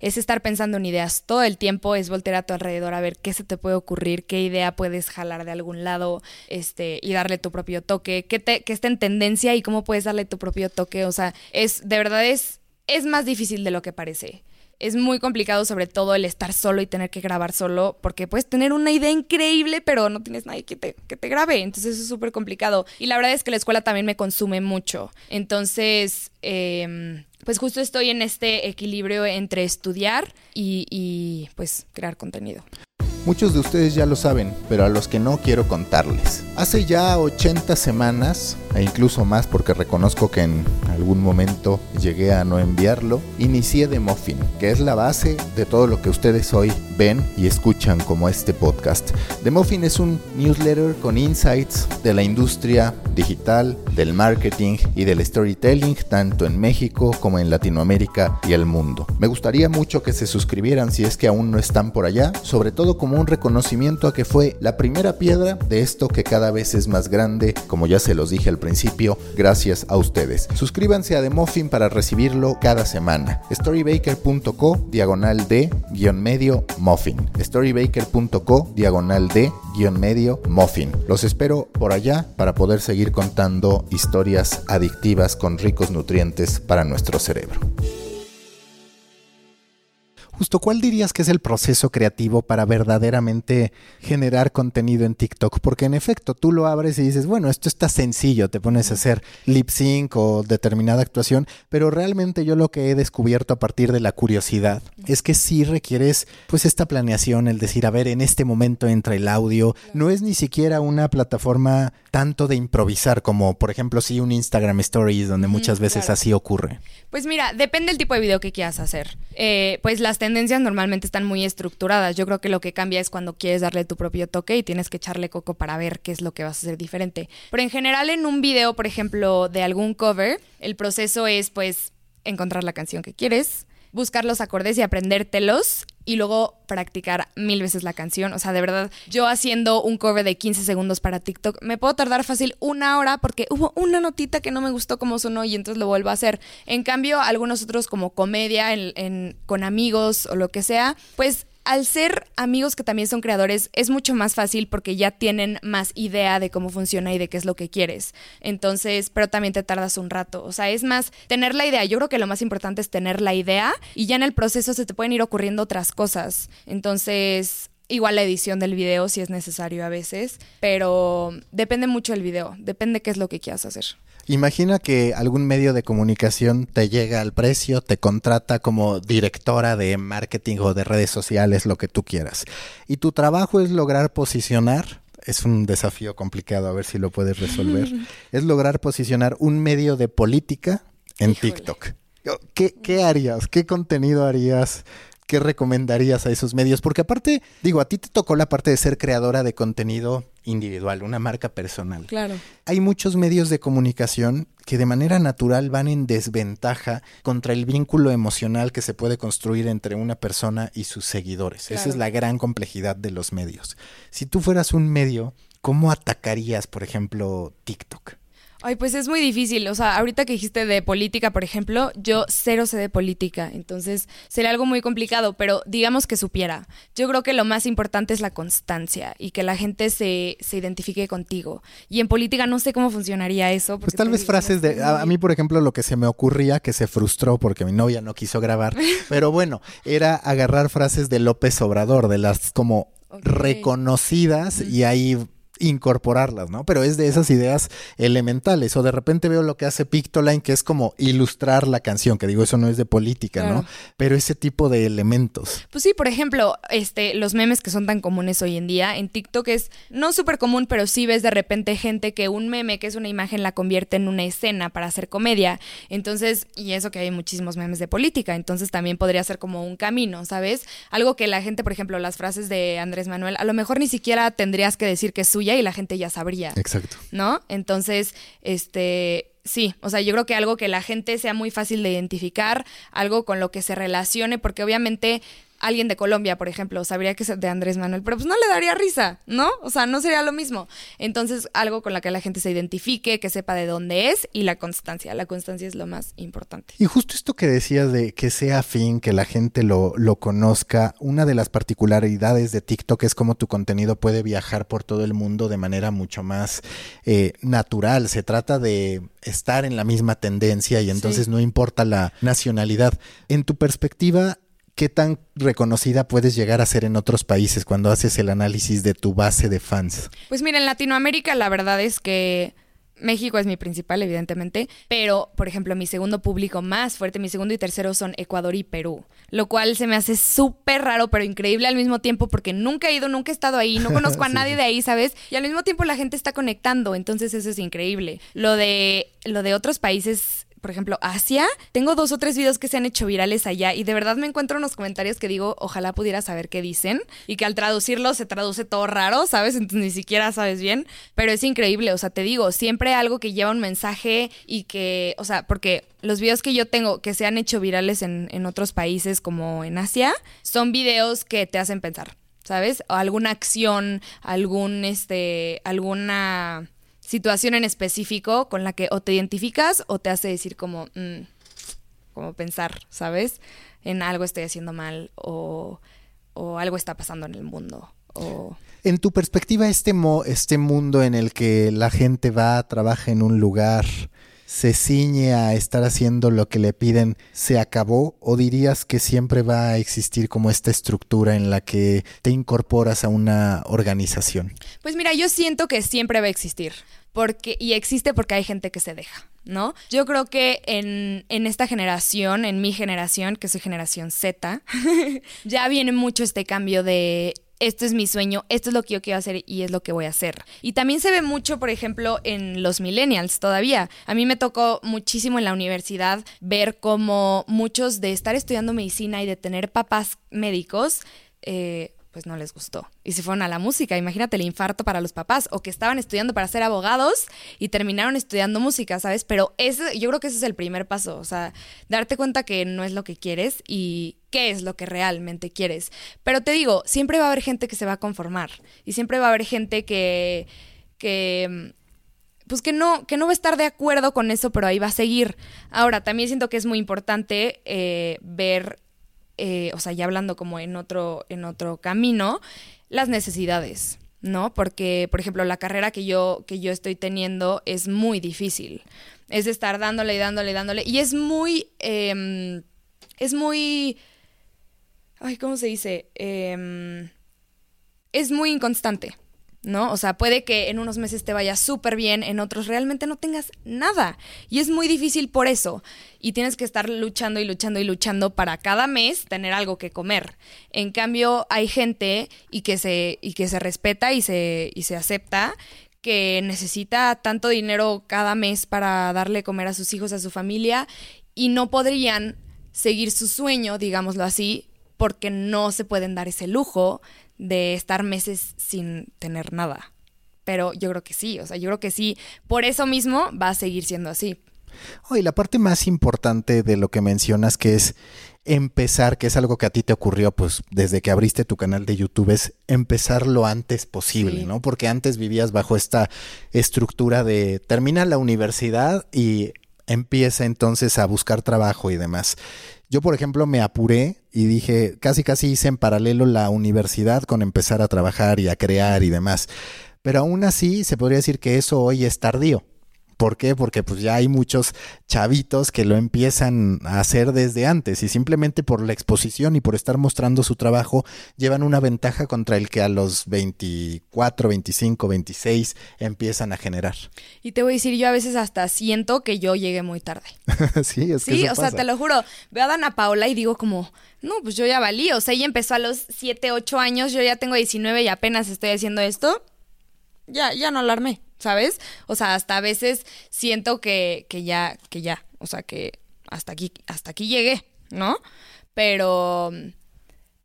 es estar pensando en ideas todo el tiempo, es voltear a tu alrededor a ver qué se te puede ocurrir, qué idea puedes jalar de algún lado, este, y darle tu propio toque, qué, te, qué está en tendencia y cómo puedes darle tu propio toque. O sea, es, de verdad es, es más difícil de lo que parece. Es muy complicado, sobre todo el estar solo y tener que grabar solo, porque puedes tener una idea increíble, pero no tienes nadie que te, que te grabe. Entonces eso es súper complicado. Y la verdad es que la escuela también me consume mucho. Entonces, eh, pues justo estoy en este equilibrio entre estudiar y, y pues crear contenido. Muchos de ustedes ya lo saben, pero a los que no quiero contarles. Hace ya 80 semanas, e incluso más porque reconozco que en algún momento llegué a no enviarlo, inicié The Muffin, que es la base de todo lo que ustedes hoy ven y escuchan como este podcast. The Muffin es un newsletter con insights de la industria digital, del marketing y del storytelling, tanto en México como en Latinoamérica y el mundo. Me gustaría mucho que se suscribieran si es que aún no están por allá, sobre todo como un reconocimiento a que fue la primera piedra de esto que cada vez es más grande, como ya se los dije al principio, gracias a ustedes. Suscríbanse a The Muffin para recibirlo cada semana. Storybaker.co diagonal de guion medio muffin. Storybaker.co diagonal de guion medio muffin. Los espero por allá para poder seguir contando historias adictivas con ricos nutrientes para nuestro cerebro. Justo, ¿cuál dirías que es el proceso creativo para verdaderamente generar contenido en TikTok? Porque en efecto, tú lo abres y dices, bueno, esto está sencillo, te pones a hacer lip sync o determinada actuación, pero realmente yo lo que he descubierto a partir de la curiosidad es que sí requieres pues esta planeación, el decir, a ver, en este momento entra el audio, no es ni siquiera una plataforma tanto de improvisar como, por ejemplo, sí un Instagram Stories, donde muchas veces claro. así ocurre. Pues mira, depende del tipo de video que quieras hacer. Eh, pues las tendencias normalmente están muy estructuradas. Yo creo que lo que cambia es cuando quieres darle tu propio toque y tienes que echarle coco para ver qué es lo que vas a hacer diferente. Pero en general en un video, por ejemplo, de algún cover, el proceso es pues encontrar la canción que quieres, buscar los acordes y aprendértelos y luego practicar mil veces la canción. O sea, de verdad, yo haciendo un cover de 15 segundos para TikTok, me puedo tardar fácil una hora porque hubo una notita que no me gustó como sonó y entonces lo vuelvo a hacer. En cambio, algunos otros como comedia en, con amigos o lo que sea, pues al ser amigos que también son creadores, es mucho más fácil porque ya tienen más idea de cómo funciona y de qué es lo que quieres. Entonces, pero también te tardas un rato. O sea, es más tener la idea. Yo creo que lo más importante es tener la idea y ya en el proceso se te pueden ir ocurriendo otras cosas. Entonces, igual la edición del video si es necesario a veces, pero depende mucho del video, depende qué es lo que quieras hacer. Imagina que algún medio de comunicación te llega al precio, te contrata como directora de marketing o de redes sociales, lo que tú quieras. Y tu trabajo es lograr posicionar, es un desafío complicado, a ver si lo puedes resolver, es lograr posicionar un medio de política en Híjole. TikTok. ¿Qué, ¿Qué harías? ¿Qué contenido harías? ¿Qué recomendarías a esos medios? Porque aparte, digo, a ti te tocó la parte de ser creadora de contenido individual, una marca personal. Claro. Hay muchos medios de comunicación que de manera natural van en desventaja contra el vínculo emocional que se puede construir entre una persona y sus seguidores. Esa es Claro. la gran complejidad de los medios. Si tú fueras un medio, ¿cómo atacarías, por ejemplo, TikTok? Ay, pues es muy difícil. O sea, ahorita que dijiste de política, por ejemplo, yo cero sé de política. Entonces sería algo muy complicado, pero digamos que supiera. Yo creo que lo más importante es la constancia y que la gente se, se identifique contigo. Y en política no sé cómo funcionaría eso. Pues tal vez digo, frases de... A, a mí, por ejemplo, lo que se me ocurría, que se frustró porque mi novia no quiso grabar, pero bueno, era agarrar frases de López Obrador, de las como reconocidas y ahí incorporarlas, ¿no? Pero es de esas ideas elementales. O de repente veo lo que hace Pictoline, que es como ilustrar la canción, que digo, eso no es de política, ¿no? Pero ese tipo de elementos. Pues sí, por ejemplo, este, los memes que son tan comunes hoy en día en TikTok es no súper común, pero sí ves de repente gente que un meme, que es una imagen, la convierte en una escena para hacer comedia. Entonces, y eso que hay muchísimos memes de política, entonces también podría ser como un camino, ¿sabes? Algo que la gente, por ejemplo, las frases de Andrés Manuel, a lo mejor ni siquiera tendrías que decir que es suya y la gente ya sabría. Exacto. ¿no? Entonces, este, sí, o sea, yo creo que algo que la gente sea muy fácil de identificar, algo con lo que se relacione, porque obviamente alguien de Colombia, por ejemplo, sabría que es de Andrés Manuel, pero pues no le daría risa, ¿no? O sea, no sería lo mismo. Entonces, algo con la que la gente se identifique, que sepa de dónde es y la constancia. La constancia es lo más importante. Y justo esto que decías de que sea afín, que la gente lo, lo conozca, una de las particularidades de TikTok es cómo tu contenido puede viajar por todo el mundo de manera mucho más eh, natural. Se trata de estar en la misma tendencia y entonces Sí. no importa la nacionalidad. En tu perspectiva, ¿qué tan reconocida puedes llegar a ser en otros países cuando haces el análisis de tu base de fans? Pues mira, en Latinoamérica la verdad es que México es mi principal, evidentemente, pero, por ejemplo, mi segundo público más fuerte, mi segundo y tercero son Ecuador y Perú, lo cual se me hace súper raro, pero increíble al mismo tiempo porque nunca he ido, nunca he estado ahí, no conozco a Sí, nadie de ahí, ¿sabes? Y al mismo tiempo la gente está conectando, entonces eso es increíble. Lo de, lo de otros países por ejemplo, Asia, tengo dos o tres videos que se han hecho virales allá y de verdad me encuentro unos comentarios que digo, ojalá pudiera saber qué dicen y que al traducirlo se traduce todo raro, ¿sabes? Entonces ni siquiera sabes bien, pero es increíble, o sea, te digo, siempre algo que lleva un mensaje y que, o sea, porque los videos que yo tengo que se han hecho virales en, en otros países como en Asia, son videos que te hacen pensar. ¿Sabes? O alguna acción, algún, este, alguna situación en específico con la que o te identificas o te hace decir como, mm, como pensar, ¿sabes? En algo estoy haciendo mal o, o algo está pasando en el mundo. O... En tu perspectiva, este, mo- este mundo en el que la gente va, trabaja en un lugar, se ciñe a estar haciendo lo que le piden, ¿se acabó? ¿O dirías que siempre va a existir como esta estructura en la que te incorporas a una organización? Pues mira, yo siento que siempre va a existir. Porque, y existe porque hay gente que se deja, ¿no? Yo creo que en, en esta generación, en mi generación, que soy generación Z, ya viene mucho este cambio de esto es mi sueño, esto es lo que yo quiero hacer y es lo que voy a hacer. Y también se ve mucho, por ejemplo, en los millennials todavía. A mí me tocó muchísimo en la universidad ver cómo muchos de estar estudiando medicina y de tener papás médicos, eh, pues no les gustó. Y se fueron a la música. Imagínate el infarto para los papás. O que estaban estudiando para ser abogados y terminaron estudiando música, ¿sabes? Pero ese, yo creo que ese es el primer paso. O sea, darte cuenta que no es lo que quieres y qué es lo que realmente quieres. Pero te digo, siempre va a haber gente que se va a conformar. Y siempre va a haber gente que. que pues que no, que no va a estar de acuerdo con eso, pero ahí va a seguir. Ahora, también siento que es muy importante eh, ver eh, o sea, ya hablando como en otro, en otro camino, las necesidades, ¿no? Porque, por ejemplo, la carrera que yo, que yo estoy teniendo es muy difícil. Es de estar dándole y dándole y dándole. Y es muy. eh, es muy. Ay, ¿cómo se dice? Eh, es muy inconstante. ¿No? O sea, puede que en unos meses te vaya súper bien, en otros realmente no tengas nada. Y es muy difícil por eso. Y tienes que estar luchando y luchando y luchando para cada mes tener algo que comer. En cambio, hay gente y que se, y que se respeta y se, y se acepta que necesita tanto dinero cada mes para darle comer a sus hijos, a su familia, y no podrían seguir su sueño, digámoslo así, porque no se pueden dar ese lujo de estar meses sin tener nada. Pero yo creo que sí, o sea, yo creo que sí, por eso mismo va a seguir siendo así. Oh, y la parte más importante de lo que mencionas que es empezar, que es algo que a ti te ocurrió pues desde que abriste tu canal de YouTube, es empezar lo antes posible, Sí. ¿no? Porque antes vivías bajo esta estructura de termina la universidad y empieza entonces a buscar trabajo y demás. Yo, por ejemplo, me apuré y dije, casi casi hice en paralelo la universidad con empezar a trabajar y a crear y demás. Pero aún así se podría decir que eso hoy es tardío. ¿Por qué? Porque pues ya hay muchos chavitos que lo empiezan a hacer desde antes y simplemente por la exposición y por estar mostrando su trabajo llevan una ventaja contra el que a los 24, 25, 26 empiezan a generar. Y te voy a decir, yo a veces hasta siento que yo llegué muy tarde. sí, es que Sí, eso o sea, te lo juro. Veo a Dana Paola y digo como, no, pues yo ya valí. O sea, ella empezó a los 7, 8 años, yo ya tengo 19 y apenas estoy haciendo esto. Ya, ya no la armé, ¿sabes? O sea, hasta a veces siento que, que ya, que ya, o sea, que hasta aquí, hasta aquí llegué, ¿no? Pero,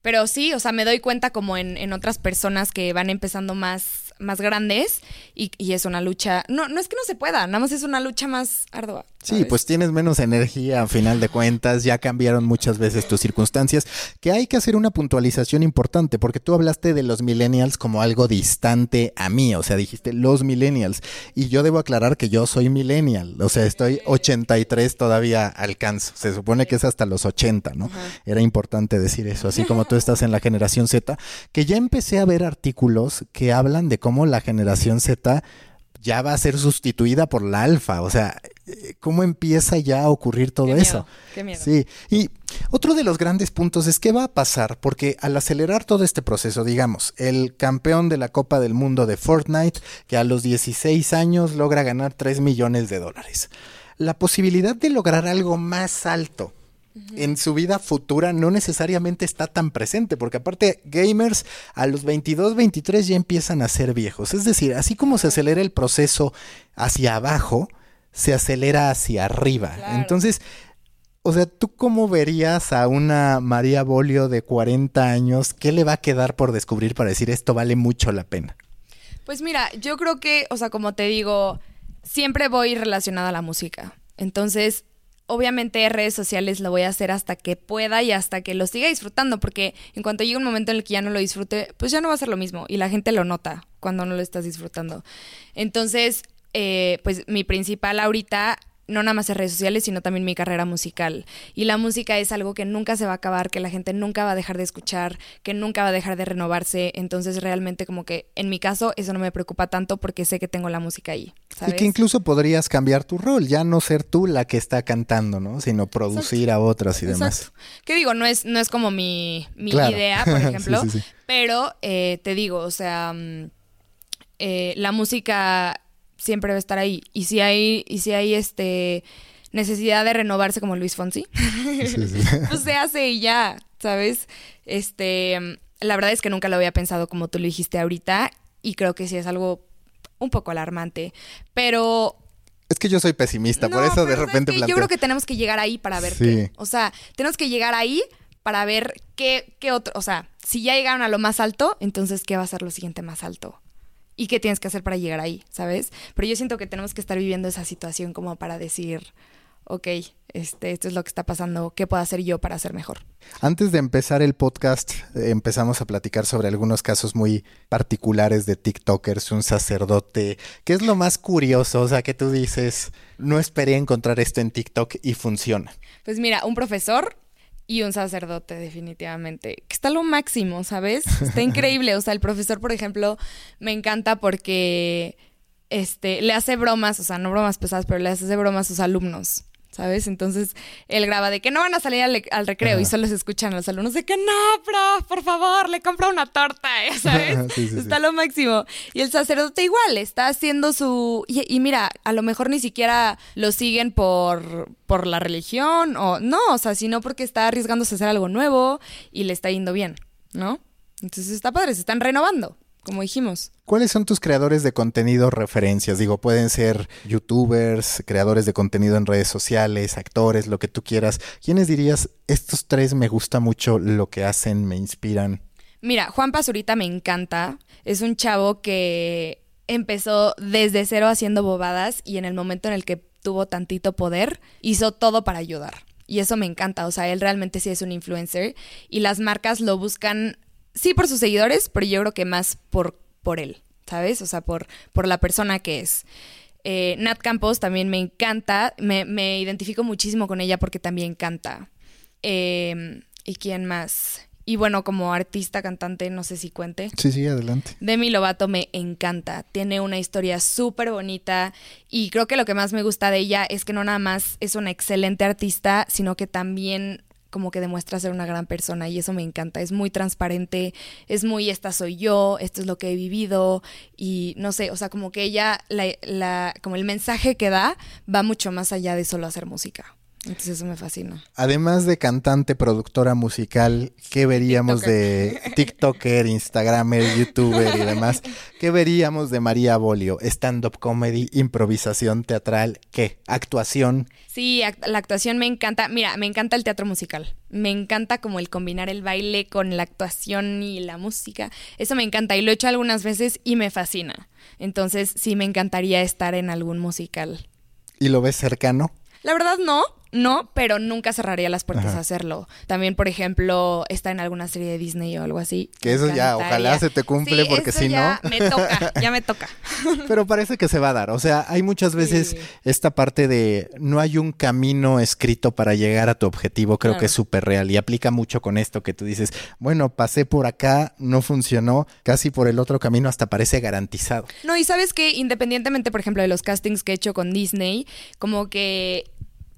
pero sí, o sea, me doy cuenta como en, en otras personas que van empezando más, más grandes y, y es una lucha, no, no es que no se pueda, nada más es una lucha más ardua. Sí, pues tienes menos energía a final de cuentas, ya cambiaron muchas veces tus circunstancias, que hay que hacer una puntualización importante, porque tú hablaste de los millennials como algo distante a mí, o sea, dijiste los millennials, y yo debo aclarar que yo soy millennial, o sea, estoy 83 todavía alcanzo, se supone que es hasta los 80, ¿no? Era importante decir eso, así como tú estás en la generación Z, que ya empecé a ver artículos que hablan de cómo la generación Z ya va a ser sustituida por la alfa. O sea, ¿cómo empieza ya a ocurrir todo Qué eso? qué miedo. Sí, y otro de los grandes puntos es qué va a pasar, porque al acelerar todo este proceso, digamos, el campeón de la Copa del Mundo de Fortnite, que a los 16 años logra ganar 3 millones de dólares. La posibilidad de lograr algo más alto en su vida futura no necesariamente está tan presente, porque aparte gamers a los 22, 23 ya empiezan a ser viejos. Es decir, así como se acelera el proceso hacia abajo, se acelera hacia arriba. Claro. Entonces, o sea, ¿tú cómo verías a una María Bolio de 40 años? ¿Qué le va a quedar por descubrir para decir esto vale mucho la pena? Pues mira, yo creo que, o sea, como te digo, siempre voy relacionada a la música. Entonces, obviamente redes sociales lo voy a hacer hasta que pueda y hasta que lo siga disfrutando, porque en cuanto llegue un momento en el que ya no lo disfrute, pues ya no va a ser lo mismo y la gente lo nota cuando no lo estás disfrutando. Entonces, eh, pues mi principal ahorita no nada más en redes sociales, sino también mi carrera musical. Y la música es algo que nunca se va a acabar, que la gente nunca va a dejar de escuchar, que nunca va a dejar de renovarse. Entonces, realmente, como que en mi caso, eso no me preocupa tanto porque sé que tengo la música ahí. ¿sabes? Y que incluso podrías cambiar tu rol, ya no ser tú la que está cantando, ¿no? Sino producir a otras y demás. Exacto. Que digo, no es, no es como mi, mi Claro. idea, por ejemplo. sí, sí. Pero eh, te digo, o sea, mm, eh, la música siempre va a estar ahí. Y si hay, y si hay este necesidad de renovarse como Luis Fonsi, pues se hace y ya, ¿sabes? Este, la verdad es que nunca lo había pensado como tú lo dijiste ahorita. Y creo que sí es algo un poco alarmante. Pero Es que yo soy pesimista, por eso de pero ¿sabes repente qué? planteo. Yo creo que tenemos que llegar ahí para ver Sí. qué. O sea, tenemos que llegar ahí para ver qué, qué otro. O sea, si ya llegaron a lo más alto, entonces ¿qué va a ser lo siguiente más alto? ¿Y qué tienes que hacer para llegar ahí? ¿Sabes? Pero yo siento que tenemos que estar viviendo esa situación como para decir, ok, este, esto es lo que está pasando, ¿qué puedo hacer yo para hacer mejor? Antes de empezar el podcast, eh, empezamos a platicar sobre algunos casos muy particulares de TikTokers, un sacerdote. ¿Qué es lo más curioso? O sea, que tú dices, no esperé encontrar esto en TikTok y funciona. Pues mira, un profesor y un sacerdote, definitivamente. Que está lo máximo, ¿sabes? Está increíble. O sea, el profesor, por ejemplo, me encanta porque este, le hace bromas, o sea, no bromas pesadas, pero le hace bromas a sus alumnos. ¿Sabes? Entonces él graba de que no van a salir al, al recreo y solo se escuchan a los alumnos de que no, prof, por favor, le compra una torta, ¿eh? ¿sabes? Sí, sí, sí. está lo máximo. Y el sacerdote igual, está haciendo su... Y, y mira, a lo mejor ni siquiera lo siguen por, por la religión o no, o sea, sino porque está arriesgándose a hacer algo nuevo y le está yendo bien, ¿no? Entonces está padre, se están renovando, como dijimos. ¿Cuáles son tus creadores de contenido referencias? Digo, pueden ser youtubers, creadores de contenido en redes sociales, actores, lo que tú quieras. ¿Quiénes dirías, estos tres me gusta mucho lo que hacen, me inspiran? Mira, Juan Pazurita me encanta. Es un chavo que empezó desde cero haciendo bobadas y en el momento en el que tuvo tantito poder, hizo todo para ayudar. Y eso me encanta. O sea, él realmente sí es un influencer y las marcas lo buscan, sí por sus seguidores, pero yo creo que más por, por él, ¿sabes? O sea, por, por la persona que es. Eh, Nat Campos también me encanta. Me, me identifico muchísimo con ella porque también canta. Eh, ¿Y quién más? Y bueno, como artista, cantante, no sé si cuente. Sí, sí, adelante. Demi Lovato me encanta. Tiene una historia súper bonita y creo que lo que más me gusta de ella es que no nada más es una excelente artista, sino que también como que demuestra ser una gran persona y eso me encanta. Es muy transparente, es muy esta soy yo, esto es lo que he vivido y no sé, o sea, como que ella, la, la, como el mensaje que da va mucho más allá de solo hacer música. Entonces eso me fascina. Además de cantante, productora musical, ¿qué veríamos de TikToker, Instagramer, YouTuber y demás? ¿Qué veríamos de María Bolio? Stand-up comedy, improvisación teatral, ¿qué? Actuación. Sí, la actuación me encanta. Mira, me encanta el teatro musical. Me encanta como el combinar el baile con la actuación y la música. Eso me encanta y lo he hecho algunas veces y me fascina. Entonces sí me encantaría estar en algún musical. ¿Y lo ves cercano? La verdad no, no, pero nunca cerraría las puertas a hacerlo. También, por ejemplo, está en alguna serie de Disney o algo así. Que eso ya, ojalá se te cumple, porque si no. Me toca, ya me toca. pero parece que se va a dar. O sea, hay muchas veces esta parte de no hay un camino escrito para llegar a tu objetivo, creo que es súper real. Y aplica mucho con esto que tú dices, bueno, pasé por acá, no funcionó, casi por el otro camino hasta parece garantizado. No, y sabes que independientemente, por ejemplo, de los castings que he hecho con Disney, como que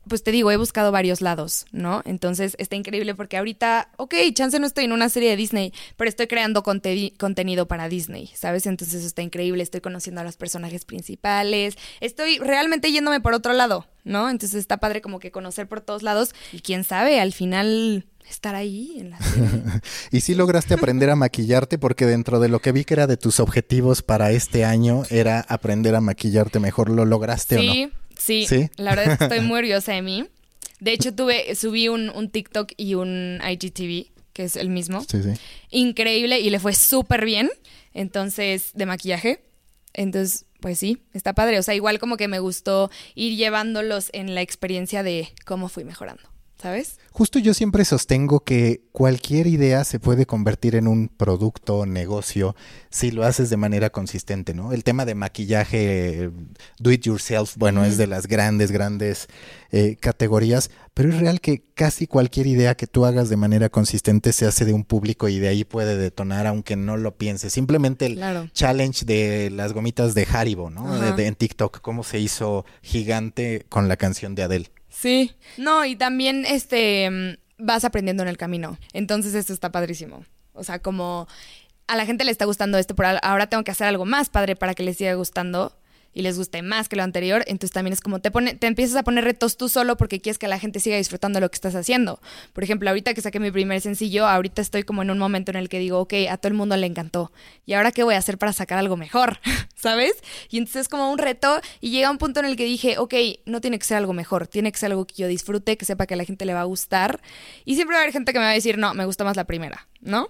pues te digo, he buscado varios lados, ¿no? Entonces está increíble porque ahorita, ok, chance no estoy en una serie de Disney, pero estoy creando contenido para Disney, ¿sabes? Entonces está increíble, estoy conociendo a los personajes principales, estoy realmente yéndome por otro lado, ¿no? Entonces está padre como que conocer por todos lados y quién sabe, al final estar ahí en la serie. y sí lograste aprender a maquillarte porque dentro de lo que vi que era de tus objetivos para este año era aprender a maquillarte mejor, ¿lo lograste o no? Sí, la verdad es que estoy muy orgullosa de mí. De hecho, tuve, subí un, un TikTok y un IGTV, que es el mismo. Sí, sí. Increíble y le fue súper bien. Entonces, de maquillaje. Entonces, pues sí, está padre. O sea, igual como que me gustó ir llevándolos en la experiencia de cómo fui mejorando. ¿Sabes? Justo yo siempre sostengo que cualquier idea se puede convertir en un producto, negocio, si lo haces de manera consistente, ¿no? El tema de maquillaje, do it yourself, bueno, es de las grandes, grandes eh, categorías, pero es real que casi cualquier idea que tú hagas de manera consistente se hace de un público y de ahí puede detonar, aunque no lo pienses. Simplemente el challenge de las gomitas de Haribo, ¿no? en TikTok, cómo se hizo gigante con la canción de Adele. Sí. No, y también este mm, vas aprendiendo en el camino. Entonces esto está padrísimo. O sea, como a la gente le está gustando esto, pero ahora tengo que hacer algo más padre para que les siga gustando y les guste más que lo anterior, entonces también es como te pone, te empiezas a poner retos tú solo porque quieres que la gente siga disfrutando lo que estás haciendo. Por ejemplo, ahorita que saqué mi primer sencillo, ahorita estoy como en un momento en el que digo, ok, a todo el mundo le encantó. ¿Y ahora qué voy a hacer para sacar algo mejor? ¿Sabes? Y entonces es como un reto y llega un punto en el que dije, ok, no tiene que ser algo mejor, tiene que ser algo que yo disfrute, que sepa que a la gente le va a gustar. Y siempre va a haber gente que me va a decir, no, me gusta más la primera, ¿no?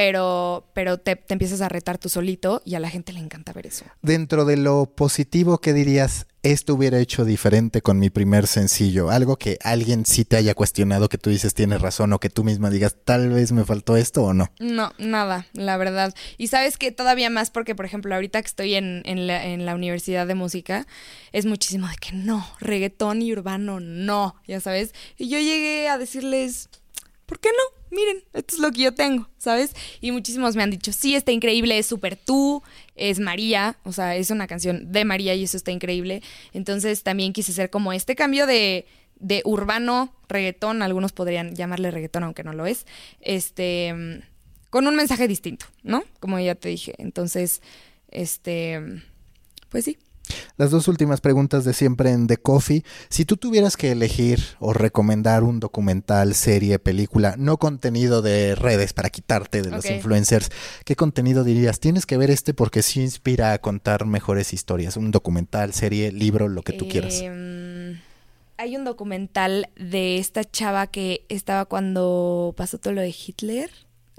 Pero, pero te, te, empiezas a retar tú solito y a la gente le encanta ver eso. Dentro de lo positivo, ¿qué dirías? Esto hubiera hecho diferente con mi primer sencillo. Algo que alguien sí te haya cuestionado, que tú dices tienes razón, o que tú misma digas, tal vez me faltó esto o no. No, nada, la verdad. Y sabes que todavía más porque, por ejemplo, ahorita que estoy en, en, la, en la Universidad de Música, es muchísimo de que no, reggaetón y urbano, no, ya sabes. Y yo llegué a decirles, ¿por qué no? Miren, esto es lo que yo tengo, ¿sabes? Y muchísimos me han dicho, sí, está increíble, es súper tú, es María, o sea, es una canción de María y eso está increíble. Entonces también quise hacer como este cambio de, de urbano, reggaetón, algunos podrían llamarle reggaetón, aunque no lo es, este, con un mensaje distinto, ¿no? Como ya te dije. Entonces, este, pues sí. Las dos últimas preguntas de siempre en The Coffee. Si tú tuvieras que elegir o recomendar un documental, serie, película, no contenido de redes para quitarte de los influencers, ¿qué contenido dirías? Tienes que ver este porque sí inspira a contar mejores historias. Un documental, serie, libro, lo que tú quieras. Em, hay un documental de esta chava que estaba cuando pasó todo lo de Hitler.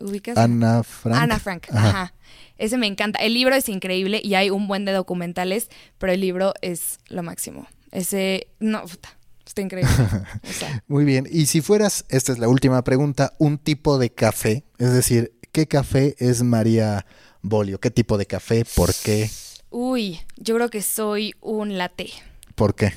¿Ubicas? Ana Frank. Ana Frank, ajá. Ese me encanta. El libro es increíble y hay un buen de documentales, pero el libro es lo máximo. Ese, no, puta, está increíble. Muy bien. Y si fueras, esta es la última pregunta, un tipo de café, es decir, ¿qué café es María Bolio? ¿Qué tipo de café? ¿Por qué? Uy, yo creo que soy un latte. ¿Por qué?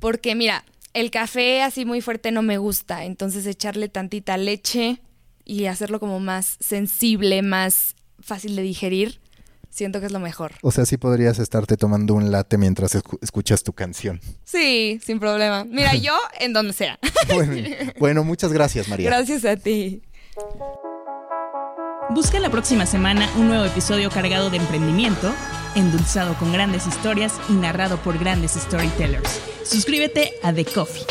Porque mira, el café así muy fuerte no me gusta, entonces echarle tantita leche y hacerlo como más sensible, más fácil de digerir, siento que es lo mejor. O sea, sí podrías estarte tomando un latte mientras escu- escuchas tu canción. Sí, sin problema. Mira, yo en donde sea. Bueno, bueno, muchas gracias, María. Gracias a ti. Busca la próxima semana un nuevo episodio cargado de emprendimiento, endulzado con grandes historias y narrado por grandes storytellers. Suscríbete a The Coffee,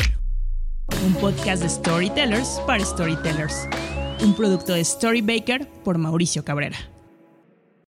un podcast de storytellers para storytellers. Un producto de Storybaker por Mauricio Cabrera.